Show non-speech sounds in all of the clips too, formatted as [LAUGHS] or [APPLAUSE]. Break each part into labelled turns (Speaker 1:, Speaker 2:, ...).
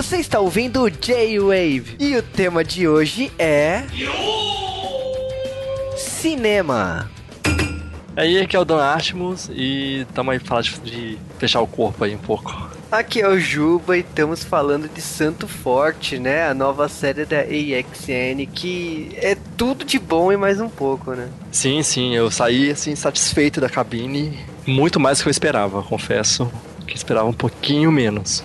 Speaker 1: Você está ouvindo o J-Wave e o tema de hoje é. Cinema.
Speaker 2: Aí aqui é o Dan Artemus e estamos aí falando de, de fechar o corpo aí um pouco.
Speaker 1: Aqui é o Juba e estamos falando de Santo Forte, né? A nova série da AXN, que é tudo de bom e mais um pouco, né?
Speaker 2: Sim, sim, eu saí assim satisfeito da cabine, muito mais do que eu esperava, confesso que esperava um pouquinho menos.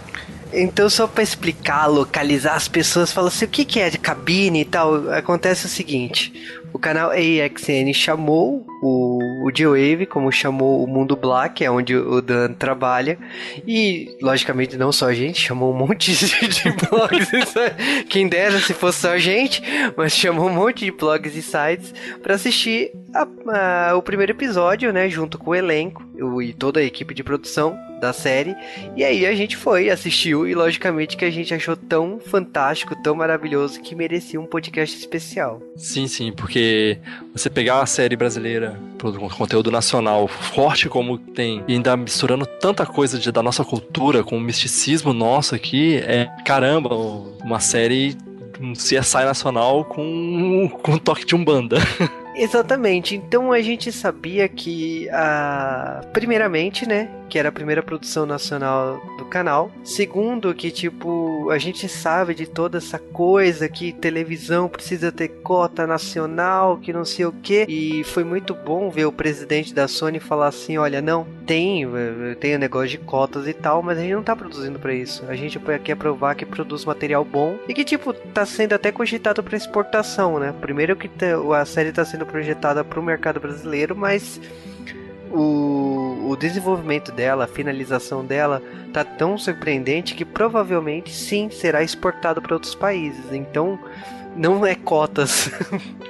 Speaker 1: Então, só para explicar, localizar as pessoas, fala assim: o que, que é de cabine e tal? Acontece o seguinte: o canal AXN chamou o, o G-Wave, como chamou o Mundo Black, é onde o Dan trabalha, e logicamente não só a gente, chamou um monte de, [LAUGHS] blogs, quem dera se fosse só a gente, mas chamou um monte de blogs e sites para assistir a, a, o primeiro episódio, né, junto com o elenco o, e toda a equipe de produção da série. E aí a gente foi, assistiu e logicamente que a gente achou tão fantástico, tão maravilhoso que merecia um podcast especial.
Speaker 2: Sim, sim, porque você pegar uma série brasileira, conteúdo nacional forte como tem, e ainda misturando tanta coisa de, da nossa cultura com o misticismo nosso aqui, é caramba, uma série um CSI nacional com, com um toque de umbanda. [LAUGHS]
Speaker 1: Exatamente. Então a gente sabia que a primeiramente, né, que era a primeira produção nacional do canal. Segundo, que tipo, a gente sabe de toda essa coisa que televisão precisa ter cota nacional, que não sei o que. E foi muito bom ver o presidente da Sony falar assim: olha, não, tem, tem o negócio de cotas e tal, mas a gente não tá produzindo para isso. A gente quer provar que produz material bom e que, tipo, tá sendo até cogitado para exportação, né? Primeiro que a série tá sendo projetada para o mercado brasileiro, mas o, o desenvolvimento dela, a finalização dela, tá tão surpreendente que provavelmente sim será exportado para outros países. Então, não é cotas. [LAUGHS]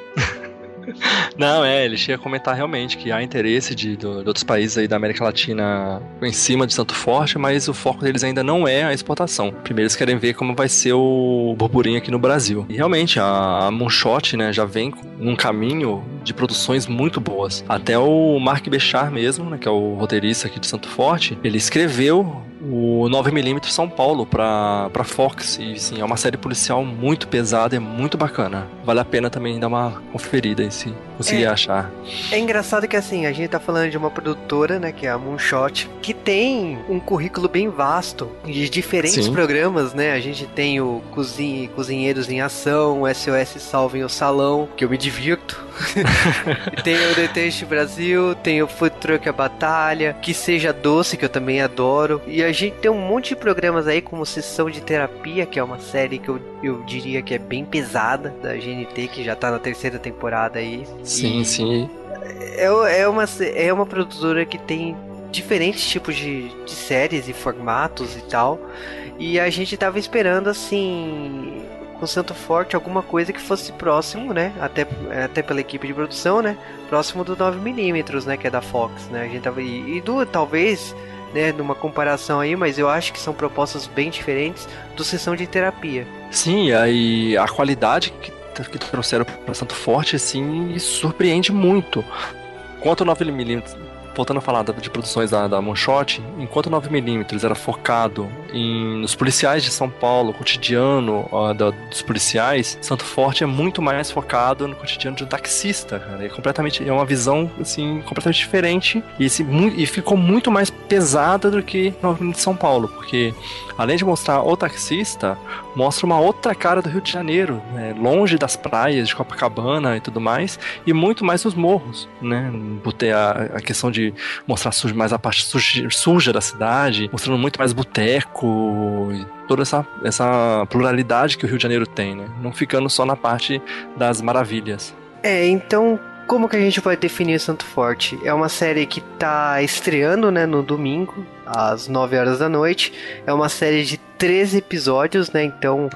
Speaker 2: Não, é, ele chega a comentar realmente que há interesse de, de, de, outros países aí da América Latina em cima de Santo Forte, mas o foco deles ainda não é a exportação. Primeiro eles querem ver como vai ser o burburinho aqui no Brasil. E realmente, a, a Moonshot, né, já vem num caminho de produções muito boas. Até o Mark Bechar mesmo, né, que é o roteirista aqui de Santo Forte, ele escreveu o 9mm São Paulo pra, pra Fox. E sim, é uma série policial muito pesada e muito bacana. Vale a pena também dar uma conferida aí se conseguir
Speaker 1: é,
Speaker 2: achar.
Speaker 1: É engraçado que assim, a gente tá falando de uma produtora, né, que é a Moonshot, que tem um currículo bem vasto de diferentes sim. programas, né? A gente tem o Cozinhe, Cozinheiros em Ação, o SOS Salvem o Salão, que eu me divirto. [LAUGHS] [LAUGHS] tem o Deteste Brasil, tem o Food Truck A Batalha, Que Seja Doce, que eu também adoro. E a gente tem um monte de programas aí, como Sessão de Terapia, que é uma série que eu, eu diria que é bem pesada, da GNT, que já tá na terceira temporada aí.
Speaker 2: Sim, e sim.
Speaker 1: É, é, uma, é uma produtora que tem diferentes tipos de, de séries e formatos e tal. E a gente tava esperando assim com Santo Forte alguma coisa que fosse próximo, né? Até, até pela equipe de produção, né? Próximo do 9mm, né? Que é da Fox, né? A gente tava, e, e do, talvez né, numa comparação aí, mas eu acho que são propostas bem diferentes do sessão de terapia.
Speaker 2: Sim, aí a qualidade que, que trouxeram para Santo Forte, assim, surpreende muito. Quanto o 9mm voltando a falar de produções da, da Moonshot, enquanto 9mm era focado em, nos policiais de São Paulo, cotidiano da, dos policiais, Santo Forte é muito mais focado no cotidiano de um taxista, cara. É completamente, é uma visão, assim, completamente diferente e, esse, e ficou muito mais pesada do que 9mm de São Paulo, porque além de mostrar o taxista, mostra uma outra cara do Rio de Janeiro, né? longe das praias de Copacabana e tudo mais, e muito mais nos morros, né? Botei a, a questão de mostrar mais a parte suja, suja da cidade, mostrando muito mais boteco toda essa, essa pluralidade que o Rio de Janeiro tem, né? Não ficando só na parte das maravilhas.
Speaker 1: É, então como que a gente vai definir Santo Forte? É uma série que está estreando né, no domingo, às 9 horas da noite. É uma série de 13 episódios, né? Então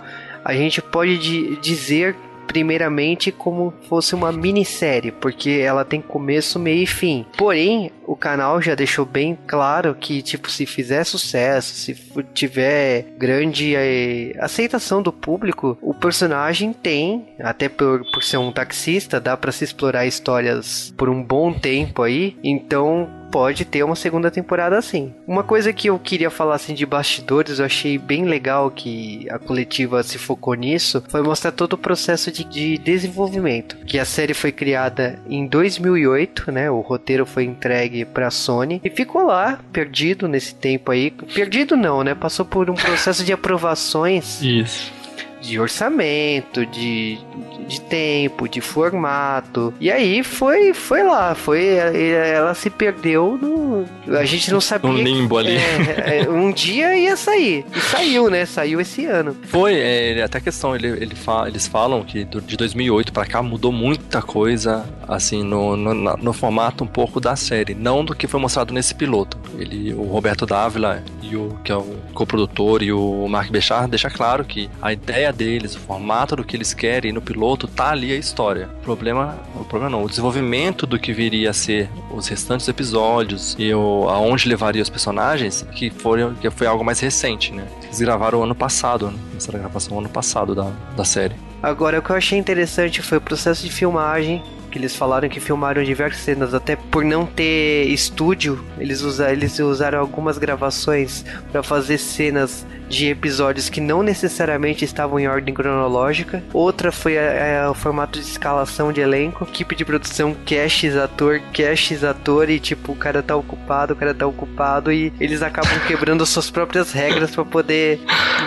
Speaker 1: a gente pode dizer primeiramente como fosse uma minissérie, porque ela tem começo, meio e fim. Porém, o canal já deixou bem claro que, tipo, se fizer sucesso, se tiver grande é, aceitação do público, o personagem tem, até por, por ser um taxista, dá para se explorar histórias por um bom tempo aí. Então, pode ter uma segunda temporada assim. Uma coisa que eu queria falar assim de bastidores, eu achei bem legal que a coletiva se focou nisso, foi mostrar todo o processo de, de desenvolvimento. Que a série foi criada em 2008, né? O roteiro foi entregue para Sony e ficou lá perdido nesse tempo aí. Perdido não, né? Passou por um processo de aprovações.
Speaker 2: Isso
Speaker 1: de orçamento, de, de tempo, de formato. E aí foi, foi lá, foi ela se perdeu no, a gente não sabia.
Speaker 2: Um limbo ali.
Speaker 1: É, é, um dia ia sair e saiu, né? Saiu esse ano.
Speaker 2: Foi, é, até questão ele, ele fa, eles falam que de 2008 para cá mudou muita coisa, assim no, no, no, formato um pouco da série, não do que foi mostrado nesse piloto. Ele, o Roberto Dávila e o que é o coprodutor e o Mark Bechard deixa claro que a ideia deles, o formato do que eles querem no piloto, tá ali a história. O problema, o problema não, o desenvolvimento do que viria a ser os restantes episódios e o, aonde levaria os personagens, que, foram, que foi algo mais recente, né? Eles gravaram ano passado, né? Começaram a gravação ano passado da, da série.
Speaker 1: Agora, o que eu achei interessante foi o processo de filmagem que eles falaram que filmaram diversas cenas, até por não ter estúdio, eles, usa, eles usaram algumas gravações para fazer cenas de episódios que não necessariamente estavam em ordem cronológica. Outra foi a, a, o formato de escalação de elenco, equipe de produção cash ator, cash ator e tipo o cara tá ocupado, o cara tá ocupado e eles acabam quebrando [LAUGHS] suas próprias regras para poder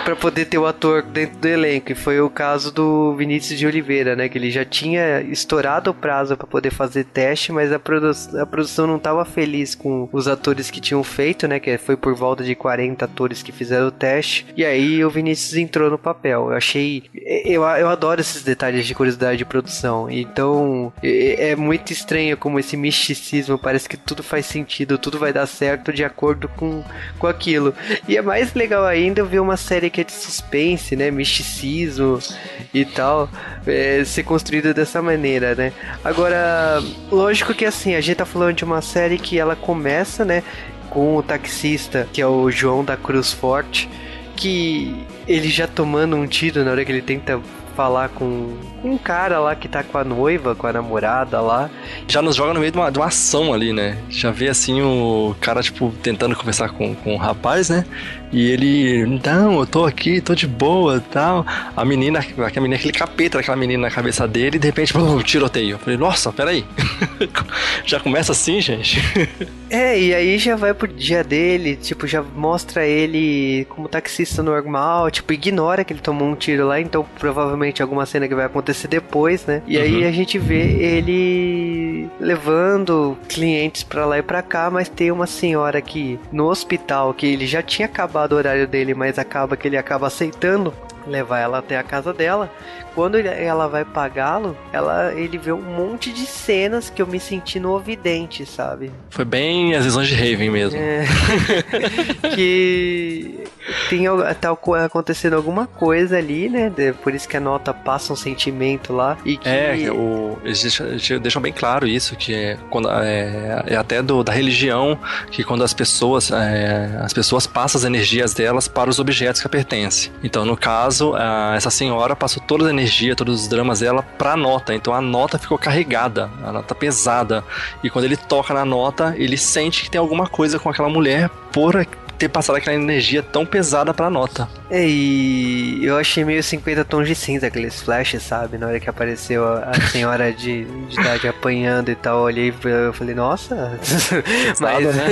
Speaker 1: para poder ter o ator dentro do elenco. E foi o caso do Vinícius de Oliveira, né, que ele já tinha estourado o prazo para poder fazer teste, mas a, produ a produção não tava feliz com os atores que tinham feito, né, que foi por volta de 40 atores que fizeram o teste e aí o Vinícius entrou no papel. Eu achei. Eu, eu adoro esses detalhes de curiosidade de produção. Então é, muito estranho como esse misticismo parece que tudo faz sentido, tudo vai dar certo de acordo com, com aquilo. E é mais legal ainda ver uma série que é de suspense, né? Misticismo e tal, é, ser construída dessa maneira, né? Agora, lógico que assim, a gente tá falando de uma série que ela começa, né? Com o taxista, que é o João da Cruz Forte, que ele já tomando um tiro na hora que ele tenta falar com um cara lá que tá com a noiva, com a namorada lá.
Speaker 2: Já nos joga no meio de uma, de uma ação ali, né? Já vê assim o cara, tipo, tentando conversar com, com o rapaz, né? E ele, não, eu tô aqui, tô de boa tal. A menina, aquela menina, aquele capeta daquela menina na cabeça dele, e de repente, um tiroteio. Eu falei, nossa, peraí. [LAUGHS] já começa assim, gente? [LAUGHS]
Speaker 1: é, e aí já vai pro dia dele, tipo, já mostra ele como taxista normal, tipo, ignora que ele tomou um tiro lá, então provavelmente alguma cena que vai acontecer depois, né? E uhum. aí a gente vê ele levando clientes para lá e pra cá, mas tem uma senhora aqui no hospital que ele já tinha acabado do horário dele, mas acaba que ele acaba aceitando levar ela até a casa dela. Quando ela vai pagá-lo, ela ele vê um monte de cenas que eu me senti no ovidente, sabe?
Speaker 2: Foi bem as visões de Raven mesmo.
Speaker 1: É. [LAUGHS] que tem tá acontecendo alguma coisa ali, né? Por isso que a nota passa um sentimento lá e que
Speaker 2: é o deixam, bem claro isso que é quando é, é até do, da religião que quando as pessoas é, as pessoas passam as energias delas para os objetos que a pertencem. Então no caso a, essa senhora passou todas as energia, todos os dramas dela pra nota. Então a nota ficou carregada, a nota pesada. E quando ele toca na nota, ele sente que tem alguma coisa com aquela mulher por ter passado aquela energia tão pesada pra nota.
Speaker 1: É, e eu achei meio 50 tons de cinza aqueles flashes, sabe? Na hora que apareceu a, senhora de, de idade apanhando e tal, eu olhei eu falei, nossa, [LAUGHS] mas né?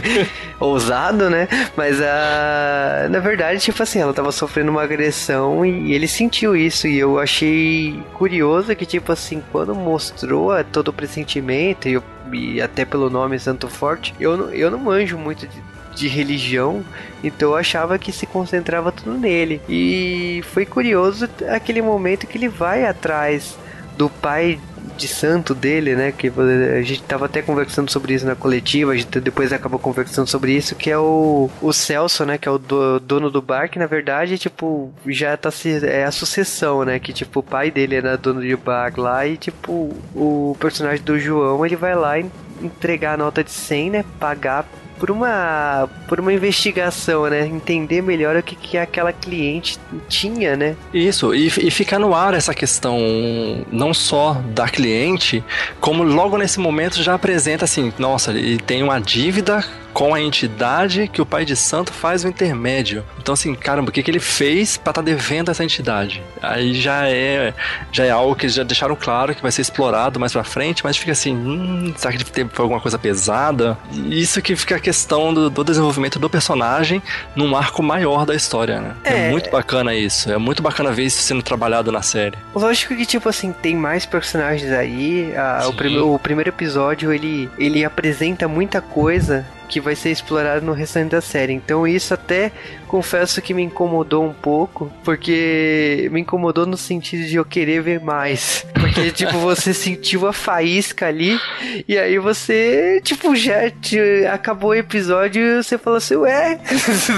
Speaker 1: [LAUGHS] ousado, né? Mas a na verdade, tipo assim, ela tava sofrendo uma agressão e ele sentiu isso e eu achei curioso que tipo assim, quando mostrou todo o pressentimento e, eu, e até pelo nome Santo Forte, eu, eu não manjo muito de de religião, então eu achava que se concentrava tudo nele. E foi curioso aquele momento que ele vai atrás do pai de santo dele, né? Que a gente tava até conversando sobre isso na coletiva, a gente depois acabou conversando sobre isso, que é o, o Celso, né? Que é o do, dono do bar, que na verdade, tipo, já tá se. É a sucessão, né? Que tipo, o pai dele era dono de bar lá e, tipo, o personagem do João ele vai lá entregar a nota de 100, né? Pagar por uma por uma investigação, né? Entender melhor o que, que aquela cliente tinha, né?
Speaker 2: Isso, e, e ficar no ar essa questão não só da cliente, como logo nesse momento já apresenta assim, nossa, ele tem uma dívida com a entidade que o pai de santo faz o intermédio. Então, assim, caramba, o que, que ele fez para estar tá devendo essa entidade? Aí já é, já é algo que eles já deixaram claro que vai ser explorado mais pra frente, mas fica assim, hum, será que ele teve alguma coisa pesada? Isso que fica a questão do, do desenvolvimento do personagem num arco maior da história, né? É... é muito bacana isso, é muito bacana ver isso sendo trabalhado na série.
Speaker 1: Lógico que, tipo assim, tem mais personagens aí, o, prim o primeiro episódio, ele, ele apresenta muita coisa que vai ser explorado no restante da série. Então isso até confesso que me incomodou um pouco, porque me incomodou no sentido de eu querer ver mais. [LAUGHS] Porque, tipo, você sentiu a faísca ali, e aí você, tipo, já te, acabou o episódio e você falou assim, ué.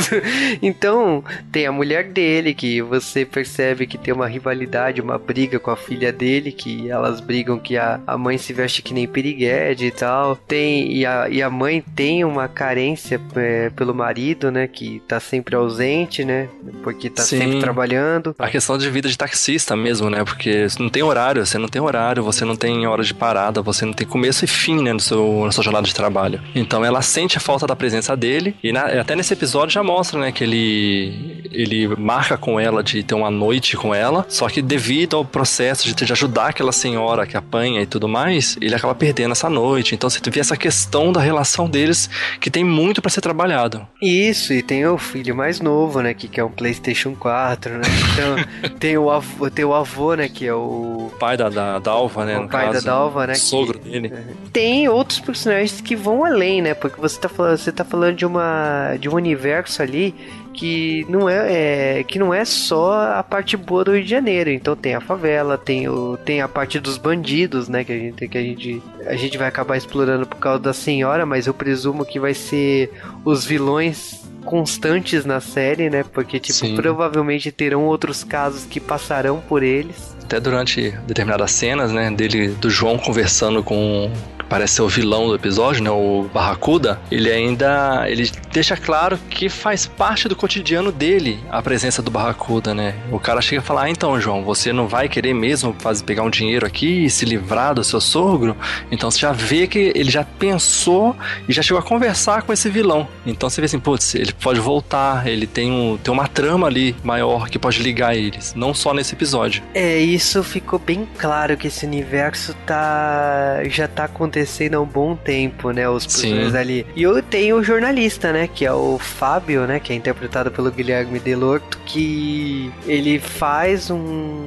Speaker 1: [LAUGHS] então, tem a mulher dele, que você percebe que tem uma rivalidade, uma briga com a filha dele, que elas brigam que a, a mãe se veste que nem piriguete e tal. Tem, e a, e a mãe tem uma carência é, pelo marido, né, que tá sempre ausente, né? Porque tá Sim. sempre trabalhando.
Speaker 2: A questão de vida de taxista mesmo, né? Porque não tem horário, você não tem horário, você não tem hora de parada, você não tem começo e fim, né? No seu, na sua jornada de trabalho. Então ela sente a falta da presença dele e na, até nesse episódio já mostra, né? Que ele, ele marca com ela de ter uma noite com ela, só que devido ao processo de, de ajudar aquela senhora que apanha e tudo mais, ele acaba perdendo essa noite. Então você vê essa questão da relação deles que tem muito para ser trabalhado.
Speaker 1: Isso, e tem o filho mais mais novo, né? Que, que é um PlayStation 4, né? Então [LAUGHS] tem o avô, tem o avô, né? Que é o.
Speaker 2: Pai da, da Dalva, né?
Speaker 1: O pai caso, da Dalva, né? O
Speaker 2: sogro que, dele.
Speaker 1: Tem outros personagens que vão além, né? Porque você tá falando, você tá falando de, uma, de um universo ali que não é, é, que não é só a parte boa do Rio de Janeiro. Então tem a favela, tem, o, tem a parte dos bandidos, né? Que a gente que a gente a gente vai acabar explorando por causa da senhora, mas eu presumo que vai ser os vilões constantes na série, né? Porque, tipo, Sim. provavelmente terão outros casos que passarão por eles.
Speaker 2: Até durante determinadas cenas, né, dele, do João conversando com parece ser o vilão do episódio, né, o Barracuda, ele ainda ele deixa claro que faz parte do cotidiano dele a presença do Barracuda, né? O cara chega a falar: ah, então, João, você não vai querer mesmo fazer, pegar um dinheiro aqui e se livrar do seu sogro? Então você já vê que ele já pensou e já chegou a conversar com esse vilão. Então você vê assim, putz, ele pode voltar, ele tem, um, tem uma trama ali maior que pode ligar eles, não só nesse episódio.
Speaker 1: É, isso ficou bem claro que esse universo tá já tá acontecendo acontecendo há um bom tempo, né? Os personagens Sim. ali. E eu tenho o jornalista, né? Que é o Fábio, né? Que é interpretado pelo Guilherme Delorto, que ele faz um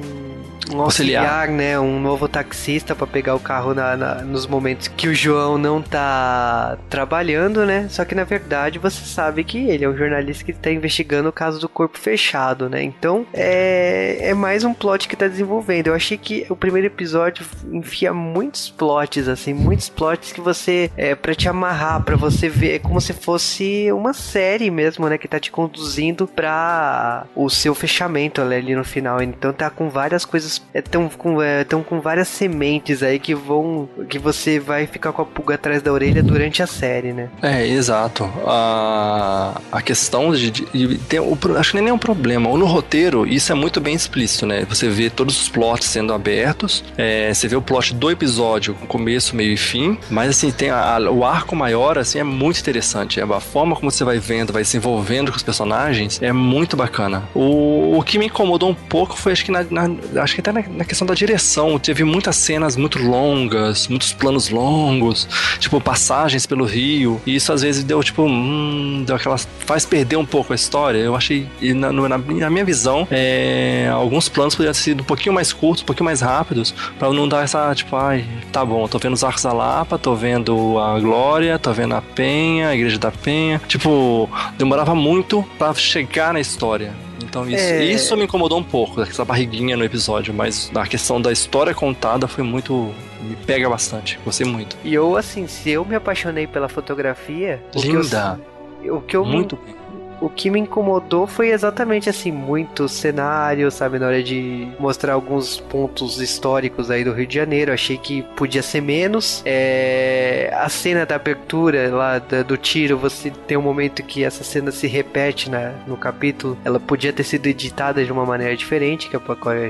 Speaker 1: um auxiliar, auxiliar, né? Um novo taxista para pegar o carro na, na, nos momentos que o João não tá trabalhando, né? Só que na verdade você sabe que ele é um jornalista que tá investigando o caso do corpo fechado, né? Então é, é mais um plot que tá desenvolvendo. Eu achei que o primeiro episódio enfia muitos plots, assim, muitos plots que você é para te amarrar, para você ver, é como se fosse uma série mesmo, né? Que tá te conduzindo para o seu fechamento ali no final. Então tá com várias coisas estão com, é, com várias sementes aí que vão. que você vai ficar com a pulga atrás da orelha durante a série, né?
Speaker 2: É, exato. A, a questão de. de, de o, acho que nem é um problema. Ou no roteiro, isso é muito bem explícito, né? Você vê todos os plots sendo abertos, é, você vê o plot do episódio, com começo, meio e fim, mas assim, tem a, a, o arco maior, assim, é muito interessante. É, a forma como você vai vendo, vai se envolvendo com os personagens, é muito bacana. O, o que me incomodou um pouco foi, acho que na, na acho que até na, na, questão da direção. Teve muitas cenas muito longas, muitos planos longos, tipo passagens pelo rio. E isso às vezes deu tipo, hum, deu aquela. faz perder um pouco a história. Eu achei, na, na, na minha visão, é, alguns planos poderiam ter sido um pouquinho mais curtos, um pouquinho mais rápidos, para não dar essa, tipo, ai, tá bom, tô vendo os Arcos da Lapa, tô vendo a Glória, tô vendo a Penha, a Igreja da Penha. Tipo, demorava muito para chegar na história. Então isso, é... isso me incomodou um pouco, essa barriguinha no episódio, mas a questão da história contada foi muito. me pega bastante, gostei muito.
Speaker 1: E eu, assim, se eu me apaixonei pela fotografia.
Speaker 2: Linda!
Speaker 1: O que eu, o que eu
Speaker 2: muito
Speaker 1: me, O que me incomodou foi exatamente assim, muito cenário, sabe, na hora de mostrar alguns pontos históricos aí do Rio de Janeiro. Achei que podia ser menos. É... A cena da abertura lá do tiro, você tem um momento que essa cena se repete na, no capítulo. Ela podia ter sido editada de uma maneira diferente, que,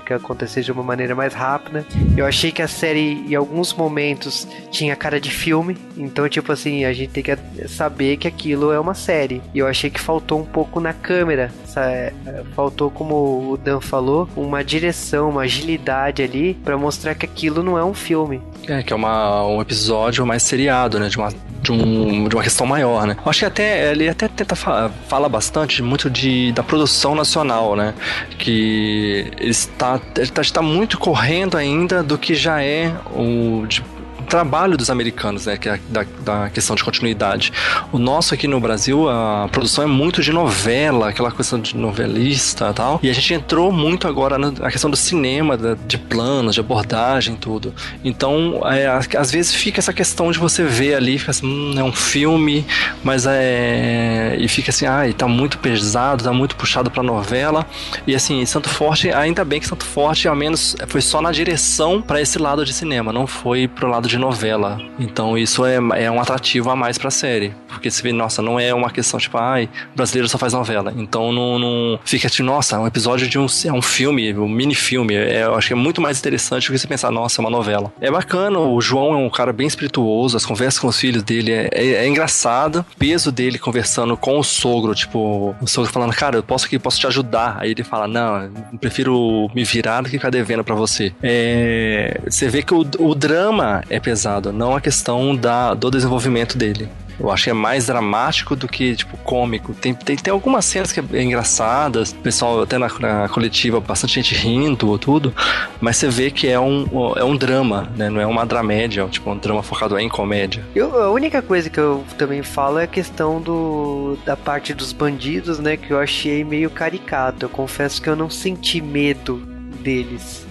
Speaker 1: que acontecesse de uma maneira mais rápida. Eu achei que a série, em alguns momentos, tinha cara de filme. Então, tipo assim, a gente tem que saber que aquilo é uma série. E eu achei que faltou um pouco na câmera. Sabe? Faltou, como o Dan falou, uma direção, uma agilidade ali para mostrar que aquilo não é um filme.
Speaker 2: É, que é uma, um episódio mais seriado, né? De uma, de, um, de uma questão maior, né? Eu acho que até ele até tenta falar fala bastante muito de, da produção nacional, né? Que ele está, ele está, está muito correndo ainda do que já é o. De, trabalho dos americanos, né? Que é da, da questão de continuidade. O nosso aqui no Brasil, a produção é muito de novela, aquela questão de novelista e tal. E a gente entrou muito agora na questão do cinema, de planos, de abordagem, tudo. Então, é, às vezes fica essa questão de você ver ali, fica assim, hum, é um filme, mas é. E fica assim, ai, tá muito pesado, tá muito puxado pra novela. E assim, Santo Forte, ainda bem que Santo Forte, ao menos, foi só na direção para esse lado de cinema, não foi pro lado de novela. Então isso é, é um atrativo a mais pra série. Porque você vê, nossa, não é uma questão tipo, ai, brasileiro só faz novela. Então não, não fica tipo, nossa, é um episódio de um, é um filme, um mini filme. É, eu acho que é muito mais interessante do que você pensar, nossa, é uma novela. É bacana, o João é um cara bem espirituoso, as conversas com os filhos dele é, é, é engraçado. O peso dele conversando com o sogro, tipo, o sogro falando, cara, eu posso aqui, posso te ajudar. Aí ele fala, não, prefiro me virar do que ficar devendo pra você. É, você vê que o, o drama é pesado, não a questão da, do desenvolvimento dele. Eu acho que é mais dramático do que, tipo, cômico. Tem, tem, tem algumas cenas que é engraçadas, pessoal até na, na, coletiva, bastante gente rindo, tudo, mas você vê que é um, é um drama, né? Não é uma dramédia, tipo, um drama focado em comédia.
Speaker 1: Eu, a única coisa que eu também falo é a questão do, da parte dos bandidos, né? Que eu achei meio caricato. Eu confesso que eu não senti medo deles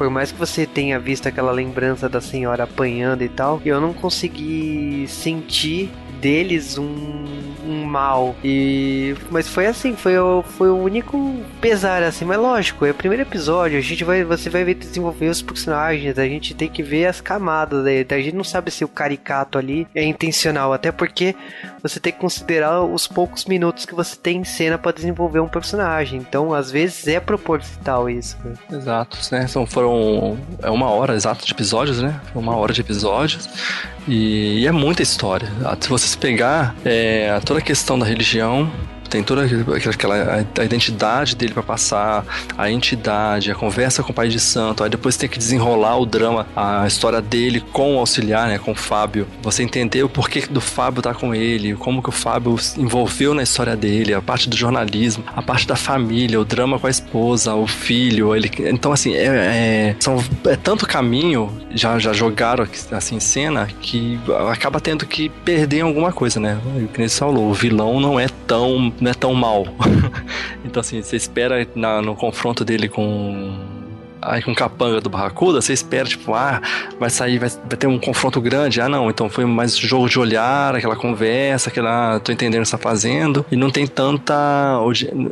Speaker 1: por mais que você tenha visto aquela lembrança da senhora apanhando e tal, eu não consegui sentir deles um, um mal. E mas foi assim, foi o, foi o único pesar assim, mas lógico, é o primeiro episódio, a gente vai você vai ver desenvolver os personagens, a gente tem que ver as camadas, a gente não sabe se o caricato ali é intencional, até porque você tem que considerar os poucos minutos que você tem em cena para desenvolver um personagem. Então, às vezes é proposital isso. Né?
Speaker 2: Exato, né? São, foram é uma hora exata de episódios, né? Uma hora de episódios. E, é muita história. Se vocês pegar é, toda a questão da religião, tem toda aquela a identidade dele para passar, a entidade, a conversa com o pai de santo, aí depois tem que desenrolar o drama, a história dele com o auxiliar, né, com o Fábio. Você entender o porquê do Fábio tá com ele, como que o Fábio envolveu na história dele, a parte do jornalismo, a parte da família, o drama com a esposa, o filho, ele, então assim, é, é, são, é tanto caminho, já, já jogaram assim em cena, que acaba tendo que perder alguma coisa, né? O que falou, o vilão não é tão não é tão mal. [LAUGHS] então, assim, você espera na, no confronto dele com aí com capanga do Barracuda, você espera, tipo, ah, vai sair, vai, vai, ter um confronto grande. Ah, não, então foi mais jogo de olhar, aquela conversa, aquela, ah, tô entendendo o que tá fazendo. E não tem tanta,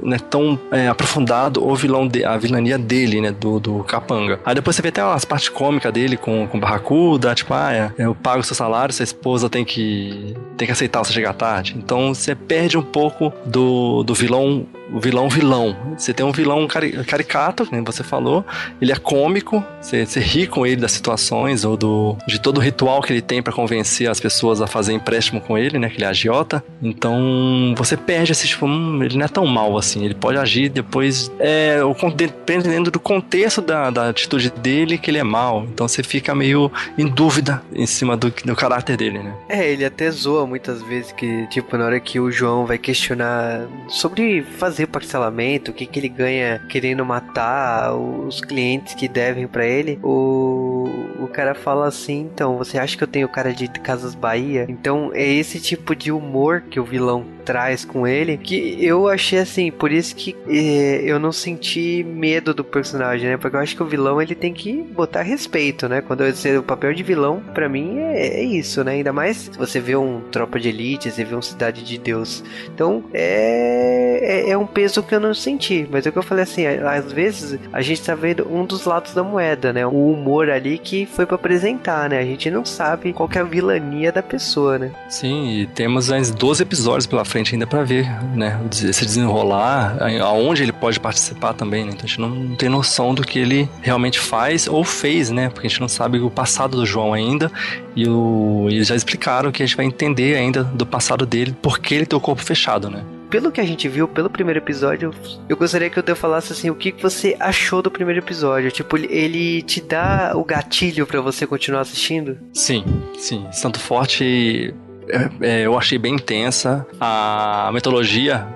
Speaker 2: não é tão é, aprofundado o vilão, de, a vilania dele, né, do, do capanga. Aí depois você vê até as partes cômicas dele com, com o Barracuda, tipo, ah, é, eu pago seu salário, sua esposa tem que, tem que aceitar você chegar tarde. Então você perde um pouco do, do vilão o vilão vilão. Você tem um vilão cari caricato, como você falou, ele é cômico, você, você ri com ele das situações ou do de todo o ritual que ele tem para convencer as pessoas a fazer empréstimo com ele, né, que ele é agiota. Então, você perde esse tipo, hum, ele não é tão mal assim, ele pode agir depois é, dependendo do contexto da, da atitude dele que ele é mal. Então você fica meio em dúvida em cima do, do caráter dele, né?
Speaker 1: É, ele até zoa muitas vezes que, tipo, na hora que o João vai questionar sobre fazer parcelamento, o que, que ele ganha querendo matar os clientes que devem para ele, o, o cara fala assim, então, você acha que eu tenho cara de Casas Bahia? Então é esse tipo de humor que o vilão traz com ele, que eu achei assim, por isso que eh, eu não senti medo do personagem, né? Porque eu acho que o vilão ele tem que botar respeito, né? Quando eu o papel de vilão, para mim é, é, isso, né? Ainda mais se você vê um Tropa de Elite, você vê um Cidade de Deus. Então é, é, é um peso que eu não senti, mas é o que eu falei assim, às vezes a gente tá vendo um dos lados da moeda, né? O humor ali que foi para apresentar, né? A gente não sabe qual é a vilania da pessoa, né?
Speaker 2: Sim, e temos mais 12 episódios pela frente ainda para ver, né? Se desenrolar, aonde ele pode participar também, né? Então a gente não tem noção do que ele realmente faz ou fez, né? Porque a gente não sabe o passado do João ainda e o, eles já explicaram que a gente vai entender ainda do passado dele, porque ele tem o corpo fechado, né?
Speaker 1: Pelo que a gente viu, pelo primeiro episódio, eu gostaria que eu te falasse assim, o que você achou do primeiro episódio? Tipo, ele te dá o gatilho para você continuar assistindo?
Speaker 2: Sim, sim. Santo Forte é, é, eu achei bem intensa. A mitologia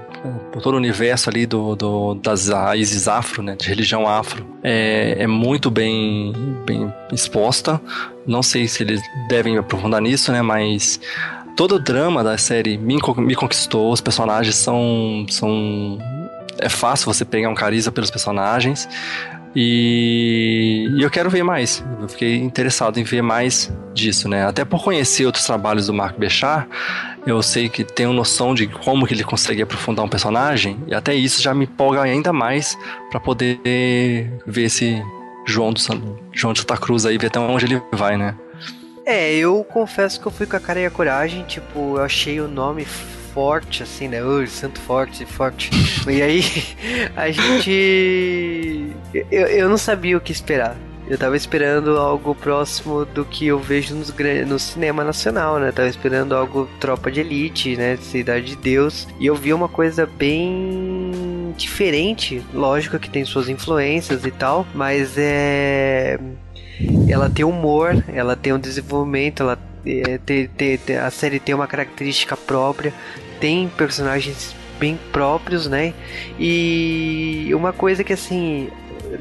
Speaker 2: por todo o universo ali do, do, das raízes afro, né, de religião afro, é, é muito bem, bem exposta. Não sei se eles devem aprofundar nisso, né, mas todo o drama da série me, me conquistou. Os personagens são, são é fácil você pegar um carisma pelos personagens. E, e, eu quero ver mais. Eu fiquei interessado em ver mais disso, né? Até por conhecer outros trabalhos do Mark Bechar, eu sei que tenho noção de como que ele consegue aprofundar um personagem, e até isso já me empolga ainda mais para poder ver esse João do João de Santa Cruz aí, ver até onde ele vai, né?
Speaker 1: É, eu confesso que eu fui com a cara e a coragem, tipo, eu achei o nome forte, assim, né? Oh, santo forte, forte. e aí, [LAUGHS] a gente. Eu, eu não sabia o que esperar. Eu tava esperando algo próximo do que eu vejo nos, no cinema nacional, né? Tava esperando algo Tropa de Elite, né? Cidade de Deus. E eu vi uma coisa bem diferente. Lógico que tem suas influências e tal, mas é. Ela tem humor, ela tem um desenvolvimento, ela é, ter, ter, a série tem uma característica própria, tem personagens bem próprios, né? E uma coisa que assim,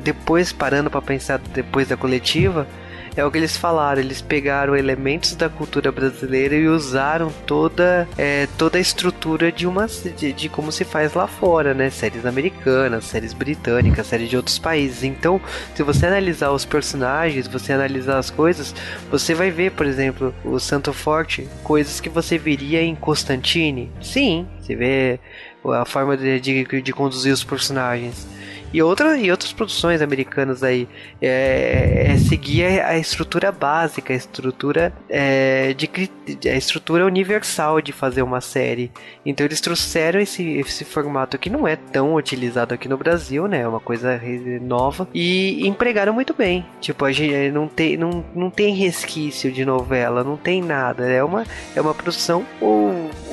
Speaker 1: depois parando para pensar depois da coletiva, é o que eles falaram. Eles pegaram elementos da cultura brasileira e usaram toda, é, toda a estrutura de uma de, de, como se faz lá fora, né? Séries americanas, séries britânicas, séries de outros países. Então, se você analisar os personagens, você analisar as coisas, você vai ver, por exemplo, o Santo Forte, coisas que você veria em Constantine. Sim, você vê a forma de, de, de conduzir os personagens. E, outra, e outras produções americanas aí é, é seguir a estrutura básica, a estrutura é, de a estrutura universal de fazer uma série. Então eles trouxeram esse, esse formato que não é tão utilizado aqui no Brasil, né? É uma coisa nova e empregaram muito bem. Tipo, a gente não tem, não, não tem resquício de novela, não tem nada. É uma, é uma produção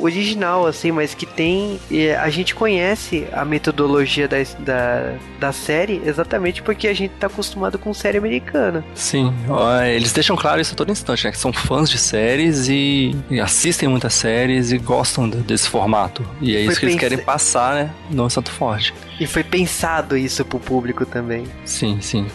Speaker 1: original, assim, mas que tem. A gente conhece a metodologia da, da da série exatamente porque a gente tá acostumado com série americana.
Speaker 2: Sim, eles deixam claro isso a todo instante, né? Que são fãs de séries e, assistem muitas séries e gostam desse formato. E é Foi isso que eles querem passar, né? No Santo Forte.
Speaker 1: E foi pensado isso pro público também.
Speaker 2: Sim, sim.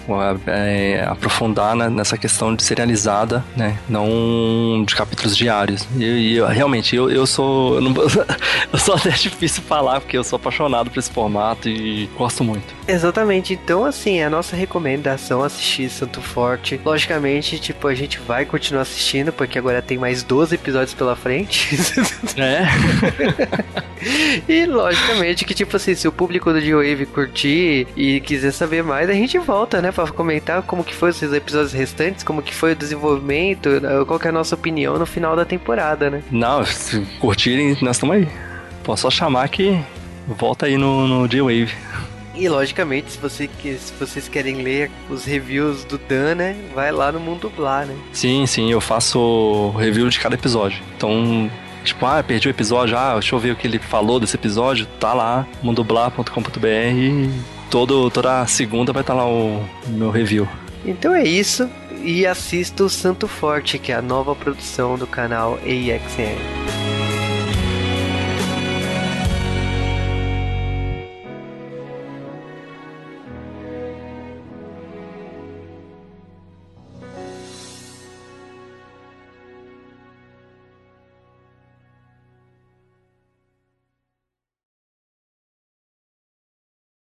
Speaker 2: É, aprofundar né, nessa questão de serializada, né? Não de capítulos diários. E, e eu, realmente, eu, eu sou. Eu, não, [LAUGHS] eu sou até difícil falar, porque eu sou apaixonado por esse formato e gosto muito.
Speaker 1: Exatamente. Então, assim, a nossa recomendação é assistir Santo Forte. Logicamente, tipo, a gente vai continuar assistindo, porque agora tem mais 12 episódios pela frente.
Speaker 2: É. [LAUGHS]
Speaker 1: e logicamente que, tipo assim, se o público do G-Wave curtir e quiser saber mais, a gente volta, né, pra comentar como que foi os episódios restantes, como que foi o desenvolvimento, qual que é a nossa opinião no final da temporada, né?
Speaker 2: Não, se curtirem, nós estamos aí. Posso só chamar que volta aí no, no G-Wave.
Speaker 1: E logicamente, se, você, se vocês querem ler os reviews do Dan, né, vai lá no Mundo Blá, né?
Speaker 2: Sim, sim, eu faço review de cada episódio. Então, tipo, ah, perdi o episódio, ah, deixa eu ver o que ele falou desse episódio, tá lá, mundoblá.com.br e todo, toda segunda vai estar tá lá o meu review.
Speaker 1: Então é isso, e assista o Santo Forte, que é a nova produção do canal AXN.